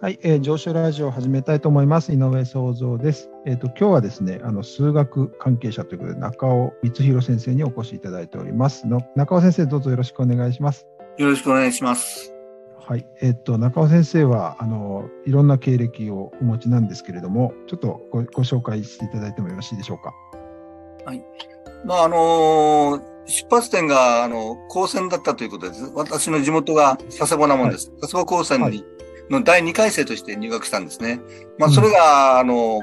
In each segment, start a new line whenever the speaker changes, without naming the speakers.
はい、えー、上昇ラジオを始めたいと思います。井上創造です。えっ、ー、と今日はですね、あの数学関係者ということで中尾光弘先生にお越しいただいております。の中尾先生どうぞよろしくお願いします。
よろしくお願いします。
はい、えっ、ー、と中尾先生はあのいろんな経歴をお持ちなんですけれども、ちょっとごご紹介していただいてもよろしいでしょうか。
はい。まああの出発点があの高専だったということです。私の地元が佐世保なもんです。はい、佐世保高専に、はいの第2回生として入学したんですね。まあ、それが、あの、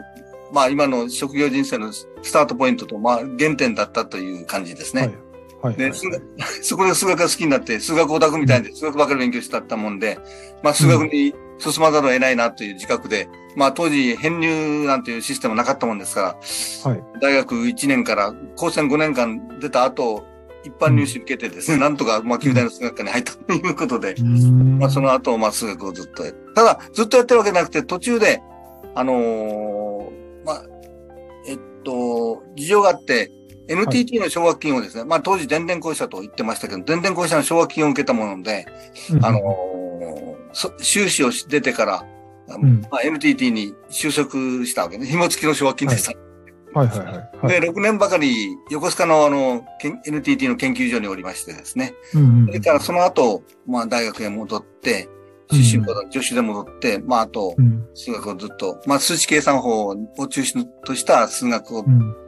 まあ、今の職業人生のスタートポイントと、まあ、原点だったという感じですね。はい。はい、で、そこで数学が好きになって、数学オタクみたいで、数学ばかり勉強してたもんで、まあ、数学に進まざるを得ないなという自覚で、まあ、当時、編入なんていうシステムなかったもんですから、はい。大学1年から高専5年間出た後、一般入試受けてですね、なんとか、まあ、旧大の数学科に入ったということで、まあ、その後、まあ、数学をずっとやただ、ずっとやってるわけじゃなくて、途中で、あのー、まあ、えっと、事情があって、NTT の奨学金をですね、はい、まあ当時電電公社と言ってましたけど、電電公社の奨学金を受けたもので、あのー、修士を出てから、うん、まあ、NTT に就職したわけね。紐付きの奨学金でした。はい
はいはいはい、
で、6年ばかり横須賀のあの、NTT の研究所におりましてですね。うんうん、それからその後、まあ大学へ戻って、出身校の助手で戻って、まああと、数学をずっと、まあ数値計算法を中心とした数学を、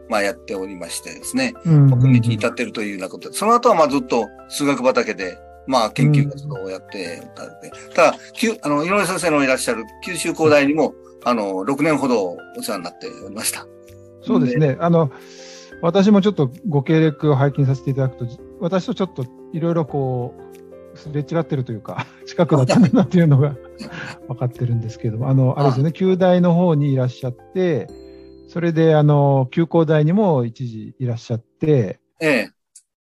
まあやっておりましてですね。今日に至っているというようなことで、その後はまあずっと数学畑で、まあ研究活動をやってたので、ただ、あの、井上先生のいらっしゃる九州工大にも、あの、6年ほどお世話になっておりました。
そうですね。あの、私もちょっとご経歴を拝見させていただくと、私とちょっといろいろこう、すれ違ってるというか、近くだったんだなっていうのが 分かってるんですけども、あの、あれですよね、旧大の方にいらっしゃって、それで、あの、旧工大にも一時いらっしゃって、
ええ。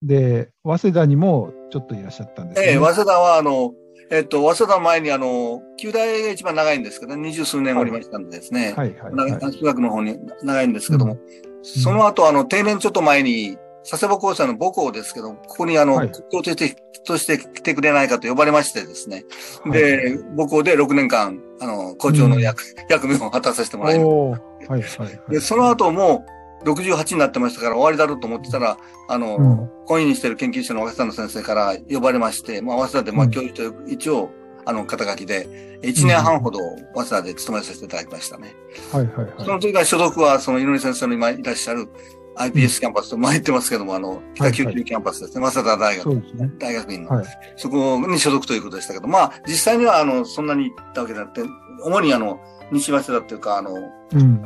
で、早稲田にもちょっといらっしゃったんですね。
ええ、早稲田は、あの、えっと、早稲田前にあの、旧大が一番長いんですけど、二十数年おりましたんでですね。はい、はい、はい。中学の方に長いんですけども、うん、その後、あの、定年ちょっと前に、佐世保高専の母校ですけど、ここにあの、はい、校としてとして来てくれないかと呼ばれましてですね。はい、で、母校で6年間、あの、校長の役、うん、役目を果たさせてもらいました。はい、はい、で、その後も、68になってましたから終わりだろうと思ってたら、あの、うん、懇意にしてる研究者の早稲田の先生から呼ばれまして、まあ、早稲田で、まあ、教授という一応、あの、肩書きで、1年半ほど早稲田で勤めさせていただきましたね。
はいはいはい。
その時から所属は、その、井上先生の今いらっしゃる IPS キャンパスと前言ってますけども、あの、北九州キャンパスですね。早稲田大学、ね、大学院の、はい、そこに所属ということでしたけど、まあ、実際には、あの、そんなに行ったわけでなくて、主にあの、西早稲田っていうか、あの、うん、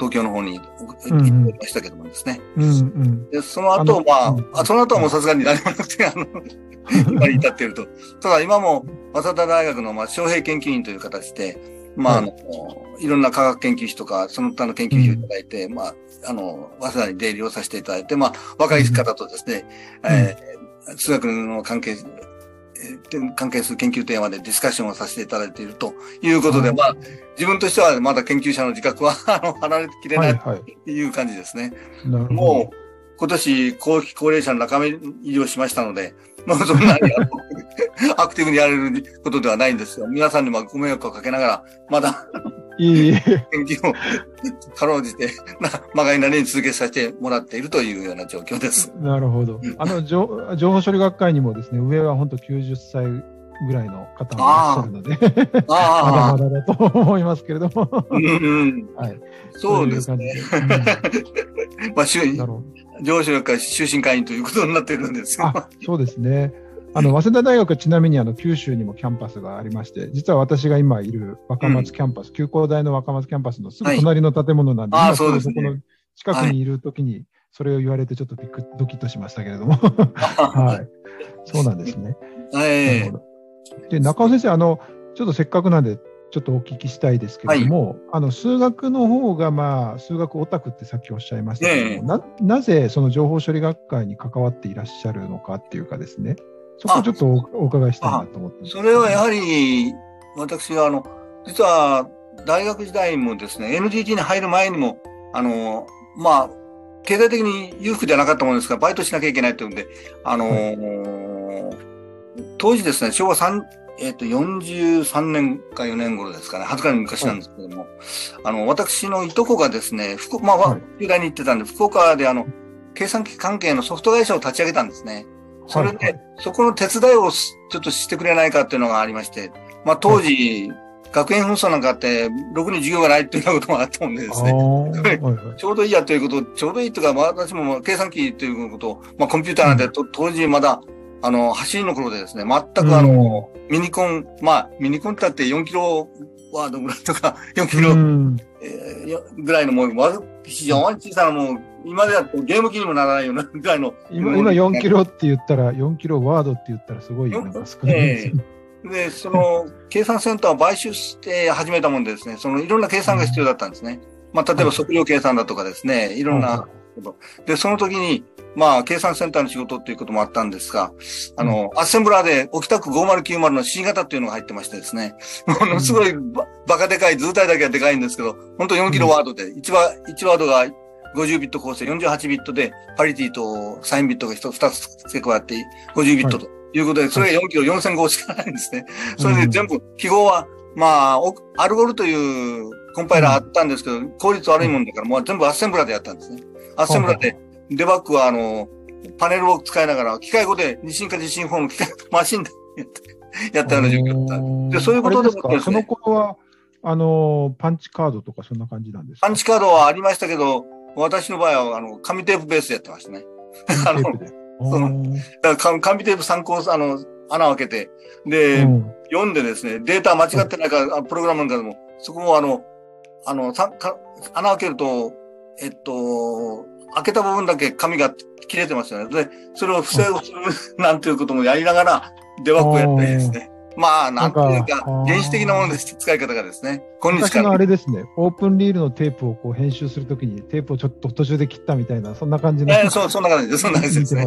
東京の方に行ってましたけどもですね。うんうん、でその後、まあ、あその後はもうさすがに何もなくて、あの、今に至っていると。ただ今も、早稲田大学の、まあ、招聘研究員という形で、まあ、あの、いろんな科学研究費とか、その他の研究費をいただいて、まあ、あの、早稲田に出入りをさせていただいて、まあ、若い方とですね、えー、数学の関係関係する研究テーマでディスカッションをさせていただいているということで、まあ、自分としてはまだ研究者の自覚は 離れきれないという感じですね。はいはい、もう、今年、後期高齢者の中身医療しましたので、まあ、そんなに アクティブにやれることではないんですよ。皆さんにもご迷惑をかけながら、まだいい研究をかろうじて、まがいなりに続けさせてもらっているというような状況です。
なるほど。あの、情報処理学会にもですね、上は本当90歳ぐらいの方がいらっしゃるので、まだまだだと思いますけれども。うんうん、
はい。そうですね。まあ、周囲、情報処理学会終身会員ということになっているんですよ。
そうですね。あの、早稲田大学はちなみにあの、九州にもキャンパスがありまして、実は私が今いる若松キャンパス、うん、旧工大の若松キャンパスのすぐ隣の建物なんで、はい、今そこの近くにいるときに、それを言われてちょっとびっくドキッとしましたけれども。はい。そうなんですね。はい。で、中尾先生、あの、ちょっとせっかくなんで、ちょっとお聞きしたいですけれども、はい、あの数学の方が、まあ、数学オタクってさっきおっしゃいましたけども、ね、ななぜその情報処理学会に関わっていらっしゃるのかっていうかですね、そこちょっとお伺いしたいなと思って
それはやはり、私は、あの、実は、大学時代もですね、NTT に入る前にも、あの、まあ、経済的に裕福ではなかったものですから、バイトしなきゃいけないというんで、あのー当時ですね、昭和3、えっ、ー、と、43年か4年頃ですかね。はずかに昔なんですけども、はい、あの、私のいとこがですね、福、まあ、はい、大に行ってたんで、福岡であの、計算機関係のソフト会社を立ち上げたんですね。それで、はいはい、そこの手伝いをちょっとしてくれないかっていうのがありまして、まあ、当時、学園紛争なんかあって、ろくに授業がないっていうようなこともあったもんでですね。ちょうどいいやということ、ちょうどいいというか、まあ、私も計算機ということ、まあ、コンピューターなんて、うん、当時まだ、あの、走りの頃でですね、全くあの、うん、ミニコン、まあ、ミニコンってあって4キロワードぐらいとか、4キロ、うん、えー、ぐらいのもう、非常に小さなもう、今ではゲーム機にもならないようなぐらいの。
今、今4キロって言ったら、4キロワードって言ったらすごい、なんか少ないです
ね。で、その、計算センターを買収して始めたもんでですね、そのいろんな計算が必要だったんですね。まあ、例えば測量計算だとかですね、いろんなこと。で、その時に、まあ、計算センターの仕事っていうこともあったんですが、あの、アッセンブラーで、沖田区5090の C 型っていうのが入ってましてですね、ものすごいバカでかい、図体だけはでかいんですけど、本当4キロワードで、1ワ1ワードが50ビット構成、48ビットで、パリティとサインビットが1つ、2つ付け加わって、50ビットということで、それが4キロ4005しかないんですね。それで全部、記号は、まあ、アルゴルというコンパイラーあったんですけど、効率悪いもんだから、もう全部アッセンブラでやったんですね。アッセンブラで、デバッグは、あの、パネルを使いながら、機械語で二進化地震フォーム、機械 マシンでやったような状況だった。で、そういうことでも、
ね、その頃は、あの、パンチカードとかそんな感じなんです
か？パンチカードはありましたけど、私の場合は、あの、紙テープベースでやってましたね。あの、その、だから紙テープ参考、あの、穴を開けて、で、うん、読んでですね、データ間違ってないか、プログラムなんかでも、そこもあの、あの、さか穴開けると、えっと、開けた部分だけ紙が切れてますよね。で、それを不正をするなんていうこともやりながら、デバッグをやってですね。まあ、なんていうか、原始的なものです、使い方がですね。
今日から。のあれですね、オープンリールのテープをこう編集するときに、テープをちょっと途中で切ったみたいな、そんな感じの。
えー、そう、そんな感じです、そんな感じですね。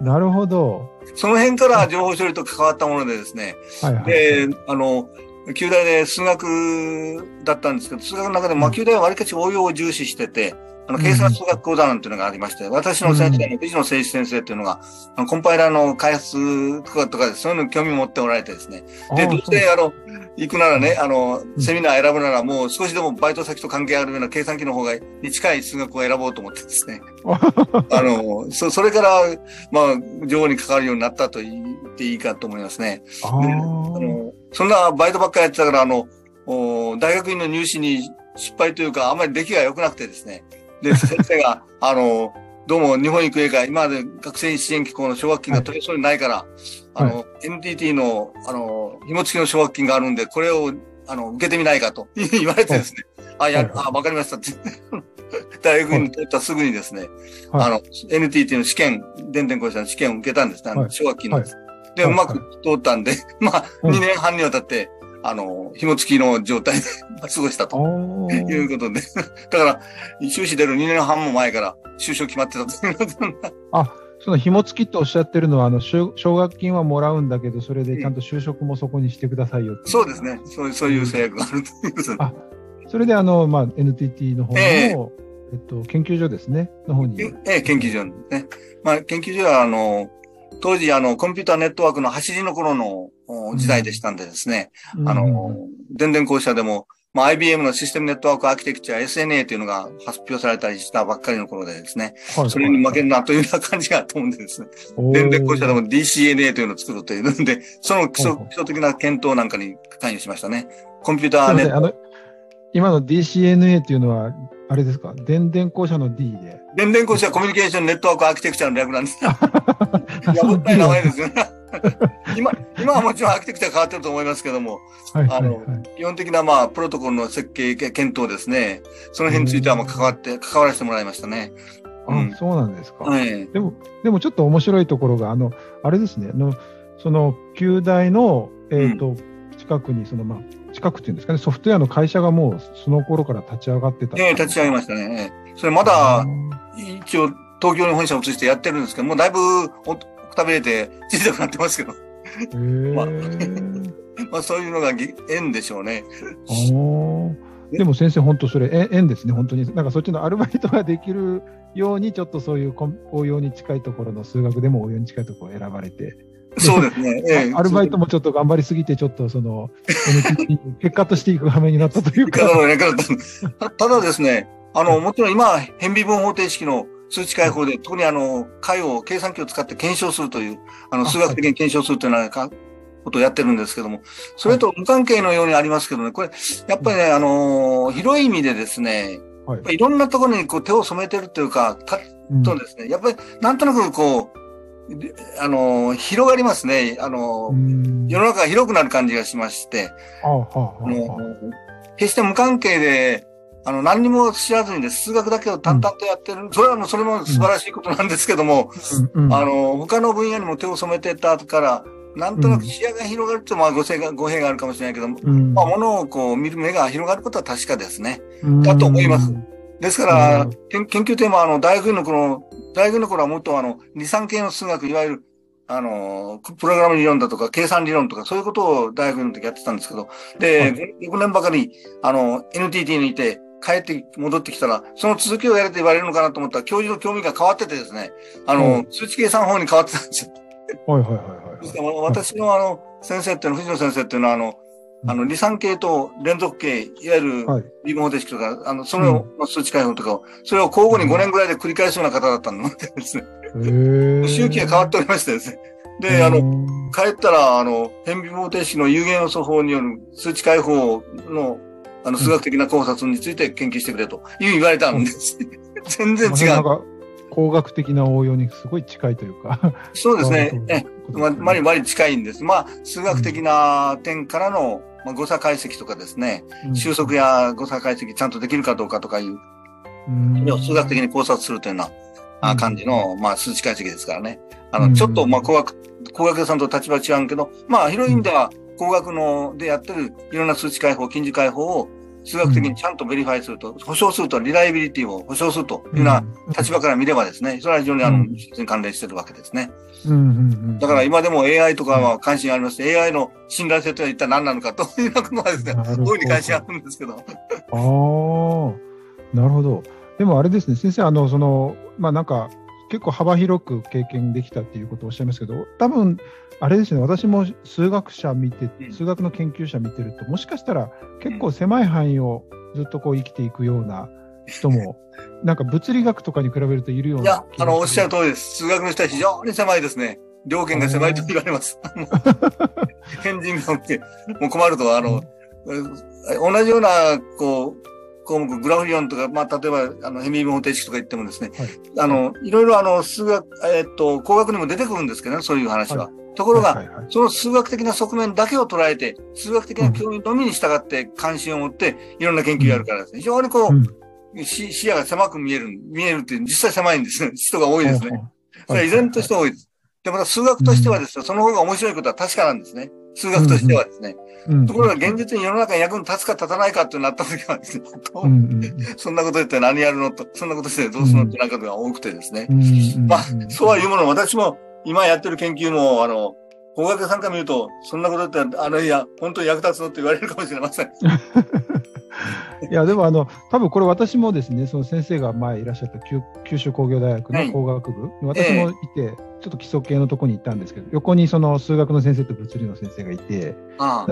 なるほど。
その辺から情報処理と関わったものでですね。はいはい、で、あの、旧大で数学だったんですけど、数学の中でも、まあ、旧大はわりかし応用を重視してて、あの、計算数学講座なんていうのがありまして、私の先生の藤野誠一先生っていうのが、あの、コンパイラーの開発とかとかで、そういうのに興味持っておられてですね。で、どうして、あの、行くならね、あの、セミナー選ぶなら、もう少しでもバイト先と関係あるような計算機の方が、に近い数学を選ぼうと思ってですね。あの、そ、それから、まあ、情報に関わるようになったと言っていいかと思いますね。あのそんなバイトばっかりやってたから、あの、大学院の入試に失敗というか、あんまり出来が良くなくてですね。で、先生が、あの、どうも日本育英会、今まで学生支援機構の奨学金が取れそうにないから、はい、あの、はい、NTT の、あの、紐付きの奨学金があるんで、これを、あの、受けてみないかと 言われてですね、はい、あ、や、あ、わかりましたって。大学に取ったすぐにですね、あの、NTT の試験、電電公社の試験を受けたんですね、奨学金の。で、うまく通ったんで、まあ、2年半にわたって、あの、紐付きの状態で過ごしたということで。だから、修士出る2年半も前から就職決まってたという
あ、その紐付きっておっしゃってるのは、あの、奨学金はもらうんだけど、それでちゃんと就職もそこにしてくださいよ、
うん、そうですね。そうそういう制約があるということで。あ、
それであの、まあ、NTT の方の、えー、えっと、研究所ですね、の方に。
ええ、研究所ね。まあ、研究所は、あの、当時、あの、コンピューターネットワークの走りの頃の時代でしたんでですね、うん、あの、電電公社でも、まあ、IBM のシステムネットワークアーキテクチャ SNA というのが発表されたりしたばっかりの頃でですね、はい、それに負けるなというような感じがあったもんでですね、電電公社でも DCNA というのを作るというので、その基礎基礎的な検討なんかに関与しましたね。コンピューターネット。ワーク。
今の DCNA というのは、あれですか、電電公社の D で。
電電公社はコミュニケーションネットワークアーキテクチャの略なんです。やぼったい名前ですよね。今、今はもちろんアーキテクチャ変わってると思いますけども、はいはいはい、あの、基本的なまあ、プロトコルの設計、検討ですね。その辺についてはもう関わって、関わらせてもらいましたね。
あ、うん、そうなんですか。はい。でも、でもちょっと面白いところが、あの、あれですね、あの、その、旧大の、えっ、ー、と、うん、近くに、その、まあ、近くっていうんですかね、ソフトウェアの会社がもうその頃から立ち上がってた。
ええ立ち上げましたね。それまだ、一応東京に本社を移してやってるんですけど、もうだいぶおくたびれて小さくなってますけど。まあ、まあそういうのが縁でしょうね。
でも先生、本当それ縁ですね、本当に。なんかそっちのアルバイトができるように、ちょっとそういう応用に近いところの数学でも応用に近いところを選ばれて。
そうですね。え
え、アルバイトもちょっと頑張りすぎて、ちょっとその、結果としていく羽目になったというか。
ただですね、あの、もちろん今、変微分方程式の数値解放で、特にあの、解を計算機を使って検証するという、あの、数学的に検証するというようなことをやってるんですけども、それと無関係のようにありますけどね、これ、やっぱりね、あの、広い意味でですね、はい、いろんなところにこう手を染めてるというか、たとですね、やっぱりなんとなくこう、あの、広がりますね。あの、世の中が広くなる感じがしまして、あの決して無関係で、あの、何にも知らずにで数学だけを淡々とやってる、うん、それはもうそれも素晴らしいことなんですけども、うん、あの、他の分野にも手を染めてたから、なんとなく視野が広がると、まあ語弊が、語弊があるかもしれないけども、うん、まあ、ものをこう見る目が広がることは確かですね。だと思います。ですから、研究テーマは、あの、大学院のこの、大学の頃はもっとあの、二酸系の数学、いわゆる、あの、プログラム理論だとか、計算理論とか、そういうことを大学の時やってたんですけど、で、はい、6年ばかり、あの、NTT にいて、帰って戻ってきたら、その続きをやれと言われるのかなと思ったら、教授の興味が変わっててですね、あの、数値計算法に変わってたんですよ。はいはいはいはい。私のあの、先生っていうの、藤野先生っていうのは、あの、あの、離散形と連続形、いわゆるリボン方程式とか、はい、あの、その数値解放とかを、それを交互に5年ぐらいで繰り返すような方だったのですね。周期が変わっておりましてですね。で、あの、帰ったら、あの、変微方程式の有限要素法による数値解放の、あの、数学的な考察について研究してくれという言われたんです。全然違う。
工学的な応用にすごい近いというか
そうですね。え、ま、まりまり近いんです。まあ、数学的な点からの、まあ、誤差解析とかですね、うん、収束や誤差解析ちゃんとできるかどうかとかいう、うん、数学的に考察するというような感じの、まあ、数値解析ですからね。あの、ちょっと、まあ、工学、工学屋さんと立場違うけど、まあ、広い意味では、工学のでやってるいろんな数値解法、近似解法を数学的にちゃんと verify すると、保証すると、 reliability を保証するというような立場から見ればですね、それは非常にあの、に関連してるわけですね。だから今でも AI とかは関心ありまして、AI の信頼性とは一体何なのかというのはですね、大いに関心あるんですけど。ああ、
なるほど。でもあれですね、先生、あの、その、まあなんか、結構幅広く経験できたっていうことをおっしゃいますけど、多分あれですね、私も数学者見て、数学の研究者見てると、もしかしたら結構狭い範囲をずっとこう生きていくような人も、なんか物理学とかに比べるといるような。いや、
あの、おっしゃる通りです。数学の人は非常に狭いですね。条件が狭いと言われます。変人が起きて、もう困ると、あの、同じような、こう、項目、グラフ理論とか、まあ、例えば、あの、ヘミー分方程式とか言ってもですね、はい、あの、いろいろあの、数学、えー、っと、工学にも出てくるんですけどね、そういう話は。はい、ところが、はいはいはい、その数学的な側面だけを捉えて、数学的な教員のみに従って関心を持って、いろんな研究をやるからですね、非常にこう、うん、視野が狭く見える、見えるって実際狭いんですね。人が多いですね。それは依然として多いです。で、また数学としてはですね、その方が面白いことは確かなんですね。数学としてはですね。ところが現実に世の中に役に立つか立たないかってなった時はですね、そんなこと言って何やるのと、そんなことしてどうするのってなことが多くてですね。まあ、そうはいうもの、私も今やってる研究も、あの、工学さんから見ると、そんなこと言って、あの、いや、本当に役立つのって言われるかもしれません。
いや、でも、あの、多分これ私もですね、その先生が前いらっしゃった九州工業大学の工学部、はい、私もいて、ちょっと基礎系のとこに行ったんですけど、横にその数学の先生と物理の先生がいて、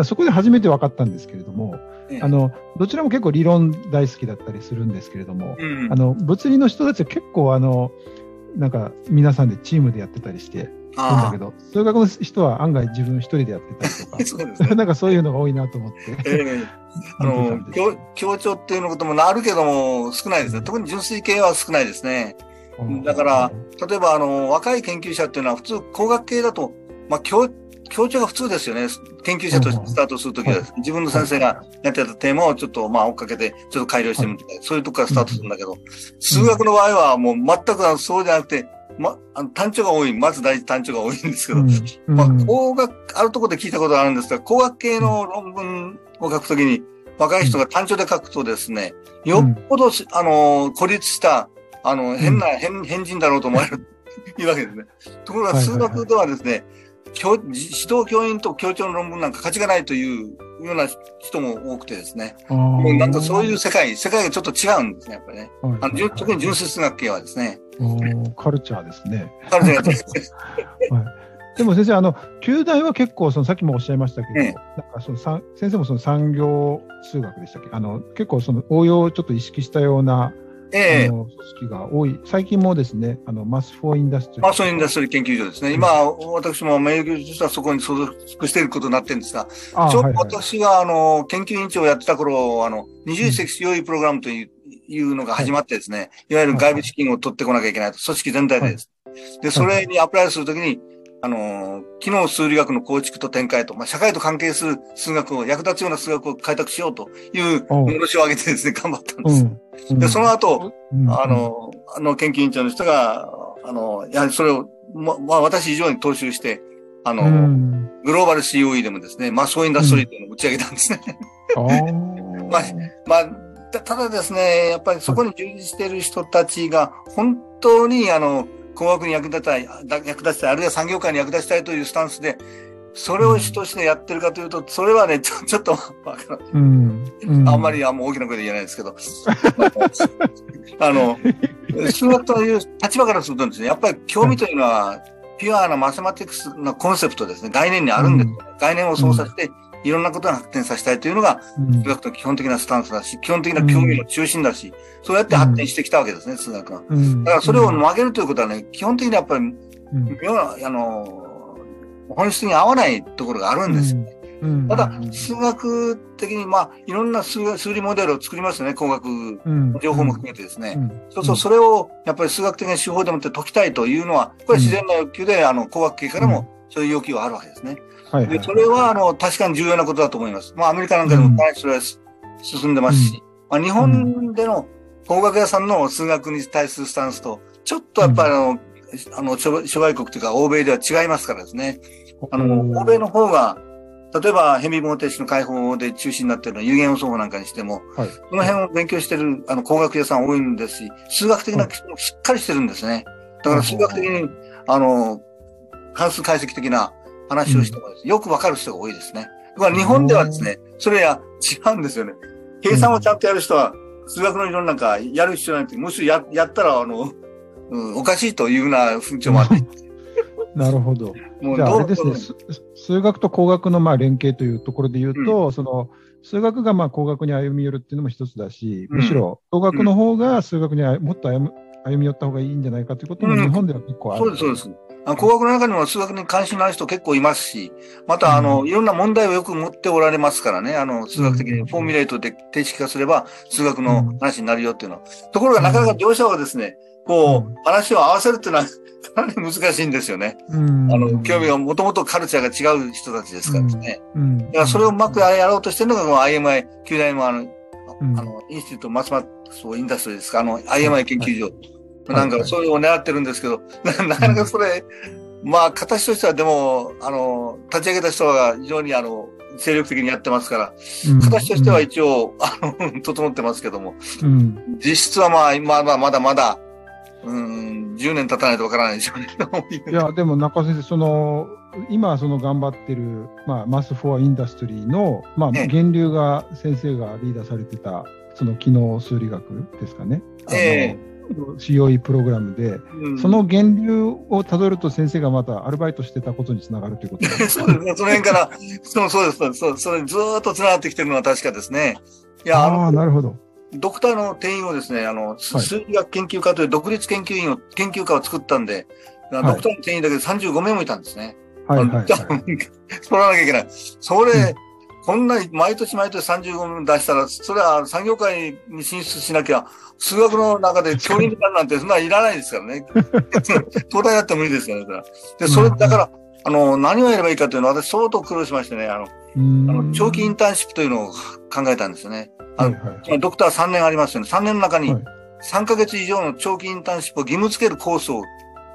そこで初めて分かったんですけれども、あの、どちらも結構理論大好きだったりするんですけれども、うん、あの、物理の人たちは結構あの、なんか皆さんでチームでやってたりして、んだけど、数学の人は案外自分一人でやってたりとか、そうですね、なんかそういうのが多いなと思って。えー、
あの協、協調っていうのこともあるけども少ないですね。特に純粋系は少ないですね。だから、例えば、あの、若い研究者っていうのは普通工学系だと、まあ、協、協調が普通ですよね。研究者としてスタートするときは、自分の先生がやってたテーマをちょっと、まあ、追っかけて、ちょっと改良してみて、そういうとこからスタートするんだけど、数学の場合はもう全くそうじゃなくて、ま、あの単調が多い、まず大事単調が多いんですけど、まあ、工学、あるところで聞いたことがあるんですが、工学系の論文を書くときに、若い人が単調で書くとですね、よっぽど、あの、孤立したあの、変な、変、変人だろうと思われる、いうわけですね。ところが、数学ではですね、教指導教員と教長の論文なんか価値がないというような人も多くてですね。もうなんかそういう世界、世界がちょっと違うんですね、やっぱりね。あの特に純粋数学系はですね。
カルチャーですね。
カルチャーです。はい
でも先生、あの、旧大は結構、そのさっきもおっしゃいましたけど、ええ、なんかその先生もその産業数学でしたっけ？あの、結構その応用をちょっと意識したような、ええ、組織が多い。最近もですね、あの、
Math for Indust ry。Math for Industry 研究所ですね。今、私も名誉実はそこに所属していることになってるんですが、ちょうど私が、あの、研究院長をやってた頃、あの、21世紀 COE プログラムという、いうのが始まってですね、いわゆる外部資金を取ってこなきゃいけないと、組織全体でです。で、それに apply するときに、あの、機能数理学の構築と展開と、まあ、社会と関係する数学を、役立つような数学を開拓しようというのしを上げてですね、頑張ったんです。うん、で、その後、うん、あの、あの研究員長の人が、あの、やはりそれを、ま、まあ、私以上に踏襲して、あの、うん、グローバル COE でもですね、マスオインダストリーというのを打ち上げたんですね。まあ、まあ、ただですね、やっぱりそこに従事している人たちが、本当に、あの、工学に役立てたい、役立てたい、あるいは産業界に役立ちたいというスタンスで、それを主としてやってるかというと、それはね、ちょちょっとわからない。うん。うん、あんまりあんま大きな声で言えないですけど。あの、数学という立場からするとですね、やっぱり興味というのは、ピュアなマセマティクスのコンセプトですね、概念にあるんです、うん、概念を操作して、いろんなことに発展させたいというのが、数学の基本的なスタンスだし、基本的な興味の中心だし、そうやって発展してきたわけですね、数学が。だからそれを曲げるということはね、基本的にやっぱり、妙な、あの、本質に合わないところがあるんですよね。ただ、数学的に、まあ、いろんな数数理モデルを作りますよね、工学、情報も含めてですね。そうそう、それを、やっぱり数学的な手法でもって解きたいというのは、これ自然な欲求で、あの、工学系からもそういう要求はあるわけですね。はいはい、で、それは、あの、確かに重要なことだと思います。まあ、アメリカなんかでもかなりそれは進んでますし、まあ、日本での工学屋さんの数学に対するスタンスと、ちょっとやっぱりあの、あの、諸外国というか欧米では違いますからですね。あの、欧米の方が、例えば、ヘミボーテーシの解放で中心になっているのは有限音奏法なんかにしても、はい、その辺を勉強しているあの工学屋さん多いんですし、数学的な基礎もしっかりしてるんですね。だから数学的に、あの、関数解析的な話をしてもですね、よくわかる人が多いですね。まあ、日本ではですね、それは違うんですよね。計算をちゃんとやる人は、数学の理論なんかやる必要ないって、むしろややったら、あの、うん、おかしいというような風潮もあって。
なるほど。もうじゃあ、あれですね、数学と工学のまあ連携というところで言うと、うん、その、数学がまあ工学に歩み寄るっていうのも一つだし、むしろ工学の方が数学にもっと歩み寄った方がいいんじゃないかということも日本では結構ある、
うん、そうです、そうです。あの工学の中にも数学に関心のある人結構いますし、また、あの、いろんな問題をよく持っておられますからね、あの、数学的にフォーミュレートで定式化すれば、数学の話になるよっていうの。は。ところが、なかなか業者はですね、こう、話を合わせるっていうのは、かなり難しいんですよね。あの、興味がもともとカルチャーが違う人たちですからですね。だからそれをうまくやろうとしてるのが、この IMI、旧大のあの、あの、インスティートマスマそう、インダストリーですか、あの、IMI 研究所。なんかそういうのを狙ってるんですけど、なかなかそれ、まあ形としてはでも、あの、立ち上げた人が非常にあの、精力的にやってますから、形としては一応、あの、整ってますけども、実質はまあ、まだまだまだ、うん、10年経たないとわからないでしょうね。
いや、でも中先生、その、今その頑張ってる、まあ、マス・フォア・インダストリーの、まあ、源流が先生がリーダーされてた、その機能数理学ですかね。ええ COE プログラムで、うん、その源流をたどると先生がまたアルバイトしてたことにつながるということです、
そうですね。その辺から、そうそうです。そうそれずっとつながってきてるのは確かですね。
いや、ああ、なるほど。
ドクターの定員をですね、あの、数理学研究家という独立研究員を、研究家を作ったんで、ドクターの定員だけで35名もいたんですね。はい、はい、はい。取らなきゃいけない。それ、うんこんなに毎年毎年35分出したら、それは産業界に進出しなきゃ、数学の中で教員になるなんてそんなにいらないですからね。東大だって無理ですからね。で、それ、だから、あの、何をやればいいかというのは私相当苦労しましてね、あの、あの長期インターンシップというのを考えたんですよね。あの、はいはい、ドクター3年ありますよね。3年の中に3ヶ月以上の長期インターンシップを義務付けるコースを、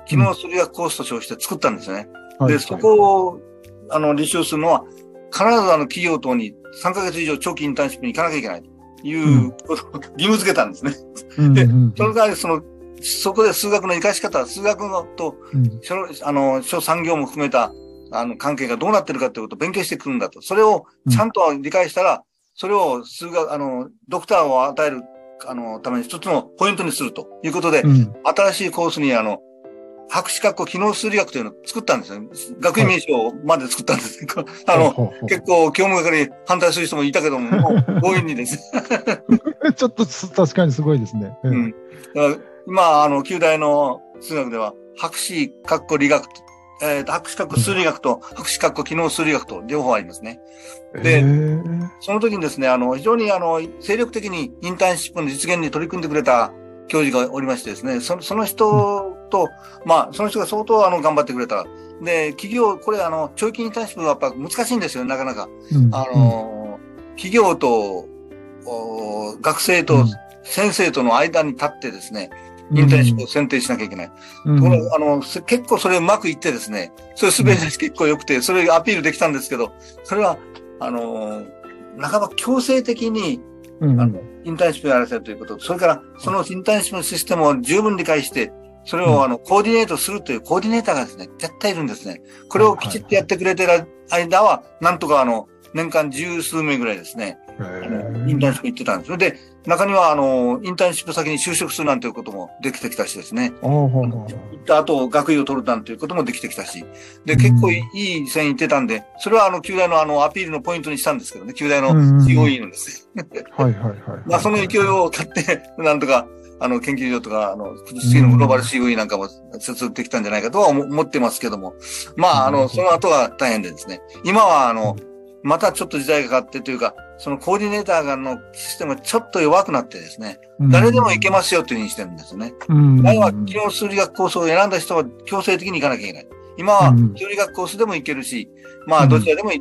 機能数学コースと称して作ったんですね。で、そこを、あの、履修するのは、必ずあの企業等に3ヶ月以上長期インターンシップに行かなきゃいけないということを義務付けたんですね。で、その代わりその、そこで数学の活かし方、数学のと、うん、あの、諸産業も含めた、あの、関係がどうなってるかということを勉強してくるんだと。それをちゃんと理解したら、それを数学、あの、ドクターを与える、あの、ために一つのポイントにするということで、うん、新しいコースに、あの、博士学校機能数理学というのを作ったんですよ。学位名称まで作ったんです。はい、あの、結構、教務係に反対する人もいたけども、も う強引にです。
ちょっと確かにすごいですね。
うん。今、あの、旧大の数学では、博士、学校理学、えー、博士学校数理学と、博士学校機能数理学と両方ありますね。で、その時にですね、あの、非常にあの、精力的にインターンシップの実現に取り組んでくれた教授がおりましてですね、そその人と、まあ、その人が相当あの頑張ってくれた。で、企業、これあの、長期インターンシップはやっぱ難しいんですよ、なかなか。うん、あの、企業と、学生と先生との間に立ってですね、インターンシップを選定しなきゃいけない。うん、このあの結構それうまくいってですね、それすべて結構良くて、それアピールできたんですけど、それは、あの、半ば強制的にあの、インターンシップやらせるということ、それからそのインターンシップのシステムを十分理解して、それをあの、コーディネートするというコーディネーターがですね、絶対いるんですね。これをきちっとやってくれてる間は、なんとかあの、年間十数名ぐらいですね、インターンシップ行ってたんです。で、中には、あの、インターンシップ先に就職するなんていうこともできてきたしですね。行った後、学位を取るなんていうこともできてきたし。で、結構いい線いってたんで、それはあの、旧大のあの、アピールのポイントにしたんですけどね、旧大の COE なんです。
はいはいはい。
まあ、その勢いを買って、なんとか、あの、研究所とか、あの、次のグローバル CVE なんかも設立できたんじゃないかとは思ってますけども。まあ、あの、その後は大変でですね。今は、あの、またちょっと時代が変わってというか、そのコーディネーターがのシステムがちょっと弱くなってですね、誰でも行けますよというふうにしてるんですね。前は機能数理学コースを選んだ人は強制的に行かなきゃいけない。今は数理学コースでも行けるし、まあどちらでも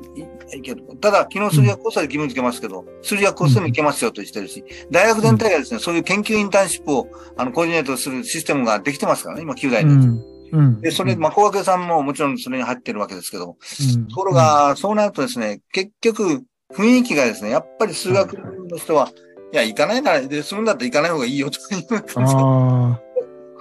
行ける。ただ、機能数理学コースは義務付けますけど、数理学コースでも行けますよとしてるし、大学全体がですね、そういう研究インターンシップをあのコーディネートするシステムができてますからね、今、9代に。で、それ、まあ、工学さんももちろんそれに入ってるわけですけども、ところが、そうなるとですね、結局、雰囲気がですね、やっぱり数学の人は、いや、行かないなら、で、済むんだったら行かない方がいいよとか言う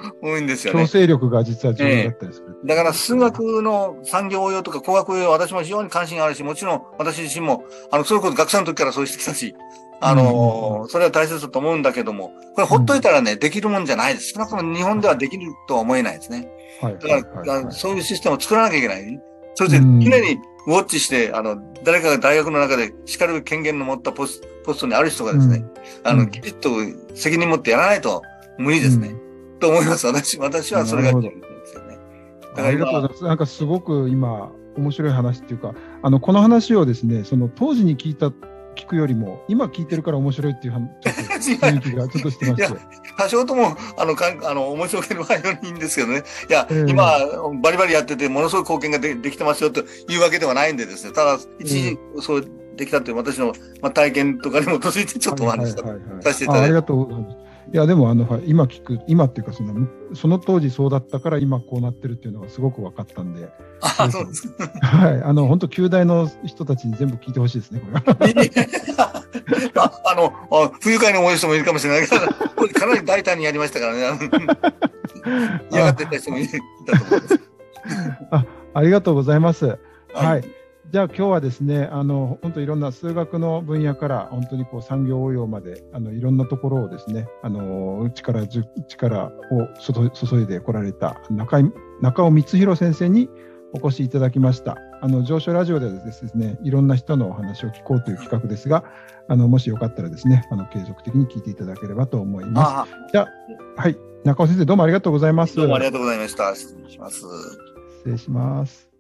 多いんですよね。
強制力が実は重要だったりする。
だから数学の産業応用とか工学応用、私も非常に関心があるし、もちろん私自身も、あの、そういうこと学生の時からそうしてきたし、あの、それは大切だと思うんだけども、これほっといたらね、できるもんじゃないです。少なくとも日本ではできるとは思えないですね。はい。だから、そういうシステムを作らなきゃいけない。そして、常にウォッチして、あの、誰かが大学の中で叱る権限の持ったポスポストにある人がですね、あの、きちっと責任持ってやらないと無理ですね。と思います。私、私はそれがいいと思うんですよね。
だからありがとうございます。なんかすごく今、面白い話っていうか、あの、この話をですね、その当時に聞いた聞くよりも、今聞いてるから面白いっていう 雰囲気がちょっとしてま。
多少とも、あの、かあの面白ければいいんですけどね。いや、えー、今、バリバリやってて、ものすごい貢献がでできてますよというわけではないんでですね。ただ、一時、そうできたという私の、まあ、体験とかに基づいてちょっとお話しさせていただいて。あ
りがとうございます。いや、でも、あの、はい、今聞く、今っていうか、その、その当時そうだったから今こうなってるっていうのがすごく分かったんで。
あ、そうですか。
はい。あの、本当旧大の人たちに全部聞いてほしいですね、これ
は。あ あのあ、不愉快に思う人もいるかもしれないけど、かなり大胆にやりましたからね。嫌がってた人もいたと思います。
あありがとうございます。はい、はいじゃあ今日はですね、あの本当いろんな数学の分野から本当にこう産業応用まであのいろんなところをですね、あの力力を注いでこられた中中尾光弘先生にお越しいただきました。あの上昇ラジオではですね、いろんな人のお話を聞こうという企画ですが、あのもしよかったらですね、あの継続的に聞いていただければと思います。じゃあ、はい、中尾先生どうもありがとうございます。
どうもありがとうございました。失礼します。
失礼します。